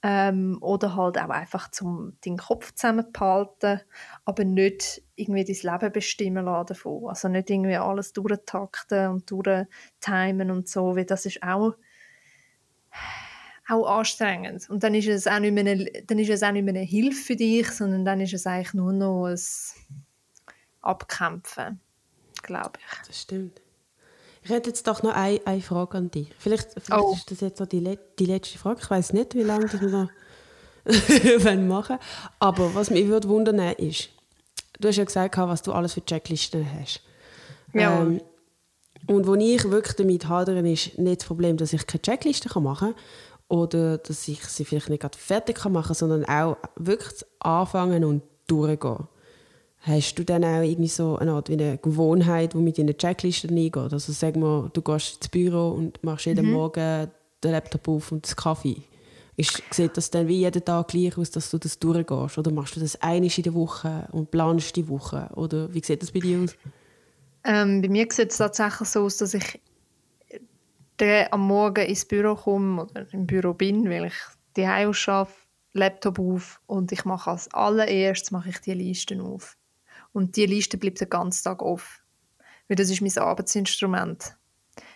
ähm, oder halt auch einfach zum deinen Kopf zusammenzuhalten, aber nicht irgendwie dein Leben bestimmen lassen davon. Also nicht irgendwie alles durchtakten und durchtimen und so, weil das ist auch auch anstrengend. Und dann ist es auch nicht mehr eine, dann ist es auch nicht mehr eine Hilfe für dich, sondern dann ist es eigentlich nur noch ein Abkämpfen, glaube ich. Das stimmt. Ich hätte jetzt doch noch eine, eine Frage an dich. Vielleicht, vielleicht Oh. ist das jetzt so die, die letzte Frage. Ich weiß nicht, wie lange das wir noch machen Aber was mich würde wundern ist, du hast ja gesagt, was du alles für Checklisten hast. Jawohl. Ähm, und wo ich wirklich damit hadere, ist nicht das Problem, dass ich keine Checkliste kann machen kann oder dass ich sie vielleicht nicht gerade fertig machen kann, sondern auch wirklich anfangen und durchgehen. Hast du dann auch irgendwie so eine Art wie eine Gewohnheit, die mit in eine Checkliste eingeht? Also sagen wir, du gehst ins Büro und machst jeden Morgen den Laptop auf und den Kaffee. Ist, sieht das dann wie jeden Tag gleich aus, dass du das durchgehst? Oder machst du das einmal in der Woche und planst die Woche? Oder wie sieht das bei dir aus? Ähm, bei mir sieht es tatsächlich so aus, dass ich dann am Morgen ins Büro komme oder im Büro bin, weil ich die Hause arbeite, Laptop auf und ich mache als allererstes mache ich die Listen auf. Und die Liste bleibt den ganzen Tag auf. Weil das ist mein Arbeitsinstrument.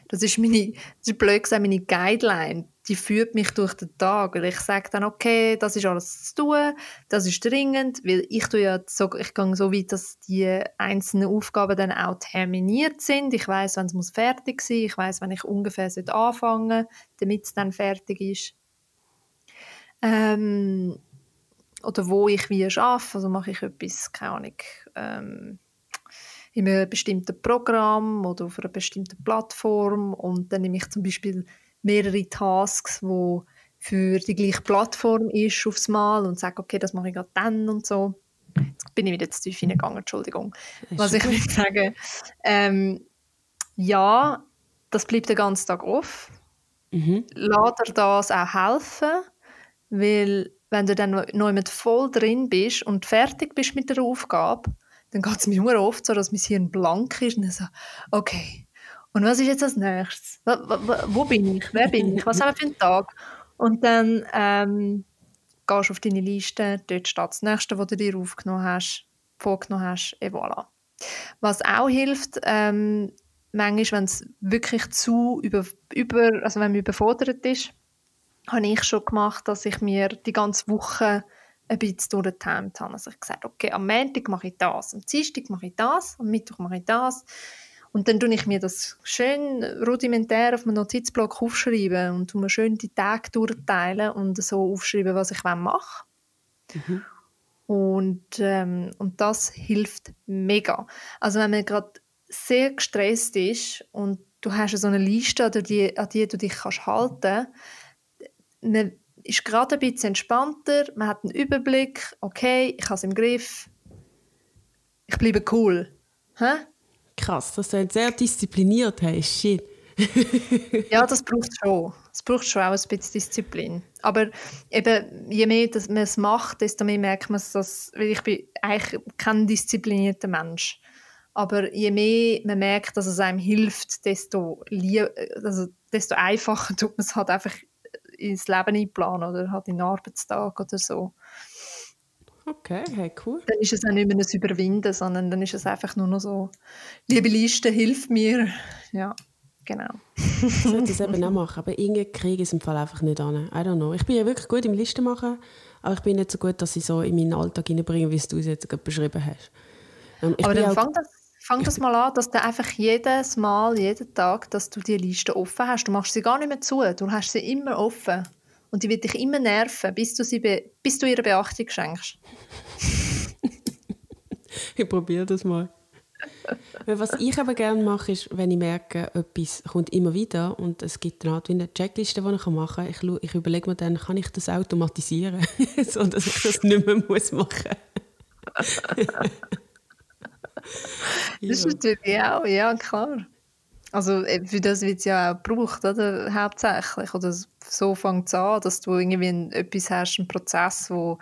Das ist meine, das ist blöd gesagt, meine Guideline. Die führt mich durch den Tag. Weil ich sage dann, okay, das ist alles zu tun, das ist dringend, weil ich tue ja so, ich gehe so weit, dass die einzelnen Aufgaben dann auch terminiert sind. Ich weiß, wenn es muss fertig sein, ich weiß, wenn ich ungefähr sollte anfangen, damit es dann fertig ist. Ähm, oder wo ich wie arbeite, also mache ich etwas, keine Ahnung, ähm, in einem bestimmten Programm oder auf einer bestimmten Plattform und dann nehme ich zum Beispiel mehrere Tasks, wo für die gleiche Plattform ist aufs Mal und sage, okay, das mache ich gerade dann und so. Jetzt bin ich wieder zu tief hineingegangen, Entschuldigung. Was ich will sagen, ähm, ja, das bleibt den ganzen Tag off. Mhm. Lass dir das auch helfen, weil wenn du dann noch mit voll drin bist und fertig bist mit der Aufgabe, dann geht es mir oft so, dass mein Hirn blank ist und dann so, okay, und was ist jetzt als nächstes? Wo, wo, wo bin ich? Wer bin ich? Was haben wir für einen Tag? Und dann ähm, gehst du auf deine Liste, dort steht das Nächste, was du dir aufgenommen hast. vorgenommen hast, et voilà. Was auch hilft, ähm, manchmal, wenn es wirklich zu über, über, also wenn man überfordert ist, habe ich schon gemacht, dass ich mir die ganze Woche ein bisschen durchgetimt habe. Also ich gesagt, okay, am Montag mache ich das, am Dienstag mache ich das, am Mittwoch mache ich das. Und dann tue ich mir das schön rudimentär auf meinem Notizblock aufschreiben und mir schön die Tage durchteilen und so aufschreiben, was ich mache. Mhm. Und, ähm, und das hilft mega. Also wenn man gerade sehr gestresst ist und du hast so eine Liste, an die, an die du dich kannst halten kannst, man ist gerade ein bisschen entspannter, man hat einen Überblick, okay, ich habe es im Griff, ich bleibe cool. Hä? Krass, dass du sehr diszipliniert hast, shit. ja, das braucht schon. Es braucht schon auch ein bisschen Disziplin. Aber eben, je mehr dass man es macht, desto mehr merkt man es, dass, weil ich bin eigentlich kein disziplinierter Mensch. Aber je mehr man merkt, dass es einem hilft, desto, also, desto einfacher tut man es halt einfach ins Leben einplanen oder halt in den Arbeitstag oder so. Okay, hey, cool. Dann ist es auch nicht mehr ein Überwinden, sondern dann ist es einfach nur noch so, liebe Liste, hilf mir. Ja, genau. ich sollte das eben auch machen, aber irgendwie kriege ich es im Fall einfach nicht an. I don't know. Ich bin ja wirklich gut im Listen machen, aber ich bin nicht so gut, dass ich so in meinen Alltag hineinbringe, wie du es jetzt gerade beschrieben hast. Ähm, aber dann fang das, fang das mal an, dass du einfach jedes Mal, jeden Tag, dass du die Liste offen hast. Du machst sie gar nicht mehr zu, du hast sie immer offen. Und die wird dich immer nerven, bis du, sie bis du ihre Beachtung schenkst. ich probiere das mal. Was ich aber gerne mache, ist, wenn ich merke, etwas kommt immer wieder und es gibt dann halt wie eine Checkliste, die ich machen kann. Ich, ich überlege mir dann, kann ich das automatisieren, so dass ich das nicht mehr muss machen muss. das ist natürlich auch, ja klar. Also äh, für das wird es ja auch gebraucht, oder? hauptsächlich. Oder so fängt es an, dass du irgendwie etwas hast, einen Prozess, der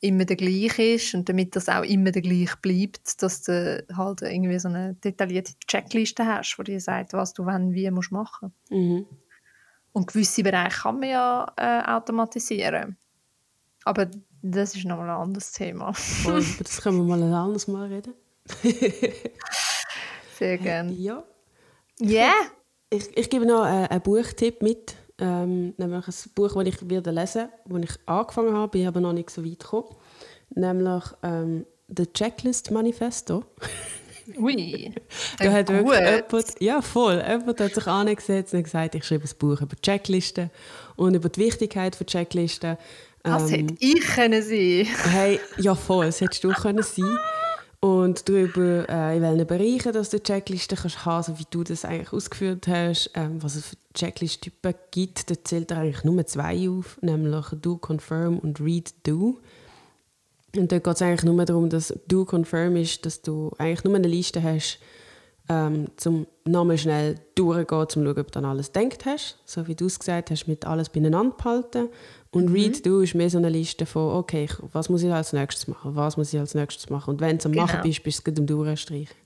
immer der gleiche ist und damit das auch immer der gleiche bleibt, dass du halt irgendwie so eine detaillierte Checkliste hast, die dir sagt, was du wann wie musst machen mhm. Und gewisse Bereiche kann man ja äh, automatisieren. Aber das ist nochmal ein anderes Thema. oh, das können wir mal ein anderes Mal reden. Sehr gerne. Ja. Ja. Yeah. Ich, ich gebe noch einen, einen Buchtipp mit. Ähm, nämlich ein Buch, das ich werde lesen werde, das ich angefangen habe, bin aber noch nicht so weit gekommen. Nämlich ähm, «The Checklist Manifesto». Ui, da hat wirklich jemand, ja voll, jemand hat sich angesetzt und gesagt, ich schreibe ein Buch über Checklisten und über die Wichtigkeit von Checklisten. Das ähm, hätte ich können sein Hey, ja voll, das hättest du können sein und darüber, äh, in welchen Bereichen dass du Checklisten kannst haben, so wie du das eigentlich ausgeführt hast, ähm, was es für Checklist-Typen gibt, da zählt er eigentlich nur zwei auf, nämlich Do, Confirm und Read, Do. Und dort geht es eigentlich nur darum, dass Do, Confirm ist, dass du eigentlich nur eine Liste hast, ähm, zum nochmal schnell durchgehen, um zu schauen, ob du an alles gedacht hast, so wie du es gesagt hast, mit alles beieinander behalten. Und mhm. Read Do ist mehr so eine Liste von, okay, was muss ich als nächstes machen, was muss ich als nächstes machen. Und wenn du am genau. Machen bist, bist du am Durchstreichen.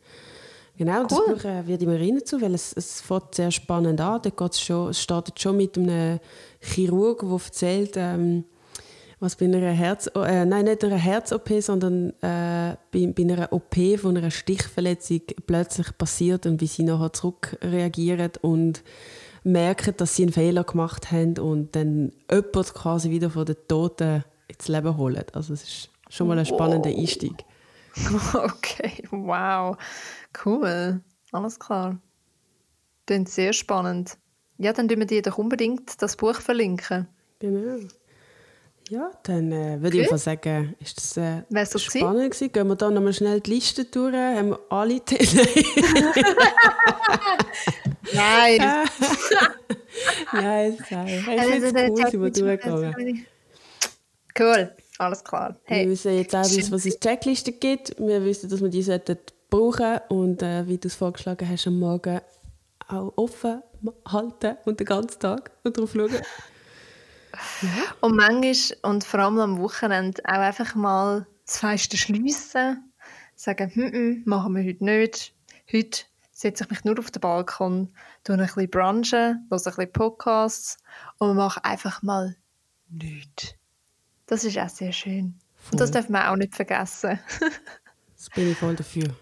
Genau, cool. das Buch äh, wird immer rein zu, weil es, es fängt sehr spannend an. Da geht's schon, es startet schon mit einem Chirurg, der erzählt, ähm, was bei einer Herz, äh, nein, nicht einer Herz-OP, sondern äh, bei, bei, einer OP von einer Stichverletzung plötzlich passiert und wie sie nachher zurückreagieren und merken, dass sie einen Fehler gemacht haben und dann jemand quasi wieder von den Toten ins Leben holen. Also es ist schon mal ein spannender wow. Einstieg. Okay, wow. Cool. Alles klar. Klingt sehr spannend. Ja, dann tun wir dir doch unbedingt das Buch verlinken. Genau. Ja, dann äh, würde ich einfach sagen, ist das äh, so spannend gewesen. Gehen wir da nochmal schnell die Liste durch. Haben wir alle Themen? nein. nein, nein. Ich finde es cool, sind wir durchgegangen. Cool, alles klar. Hey. Wir wissen jetzt auch, was es Checkliste gibt. Wir wissen, dass wir die sollten brauchen und äh, wie du es vorgeschlagen hast, am Morgen auch offen halten und den ganzen Tag darauf schauen. Und manchmal, und vor allem am Wochenende, auch einfach mal das Fenster schliessen, sagen, hm, hm, machen wir heute nicht. Heute setze ich mich nur auf den Balkon, tue ein bisschen brunchen, höre ein bisschen Podcasts und mache einfach mal nichts. Das ist auch sehr schön. Voll. Und das darf man auch nicht vergessen. Das bin ich voll dafür,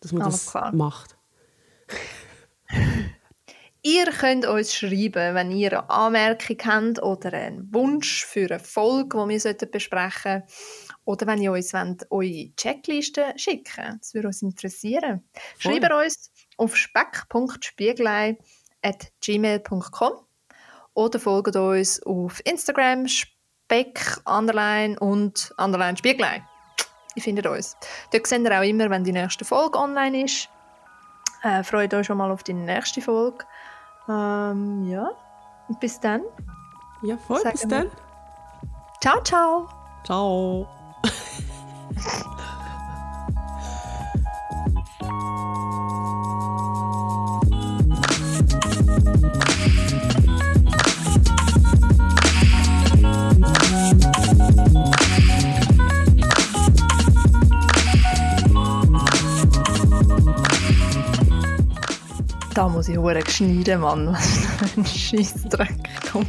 dass man Alles das klar. macht. Ihr könnt uns schreiben, wenn ihr eine Anmerkung habt oder einen Wunsch für eine Folge, die wir besprechen sollten. Oder wenn ihr uns wollt, eure Checkliste schicken Das würde uns interessieren. Schreibt uns auf speck.spiegelei.gmail.com oder folgt uns auf Instagram speck underline und underline spiegelei. Ihr findet uns. Dort seht ihr auch immer, wenn die nächste Folge online ist. Äh, freut euch schon mal auf die nächste Folge. Ähm, ja. Und bis dann. Ja, voll. Sagen Bis dann. Ciao, ciao. Ciao. Da muss ich hure schneiden, Mann. Was für ein Scheissdreck kommt.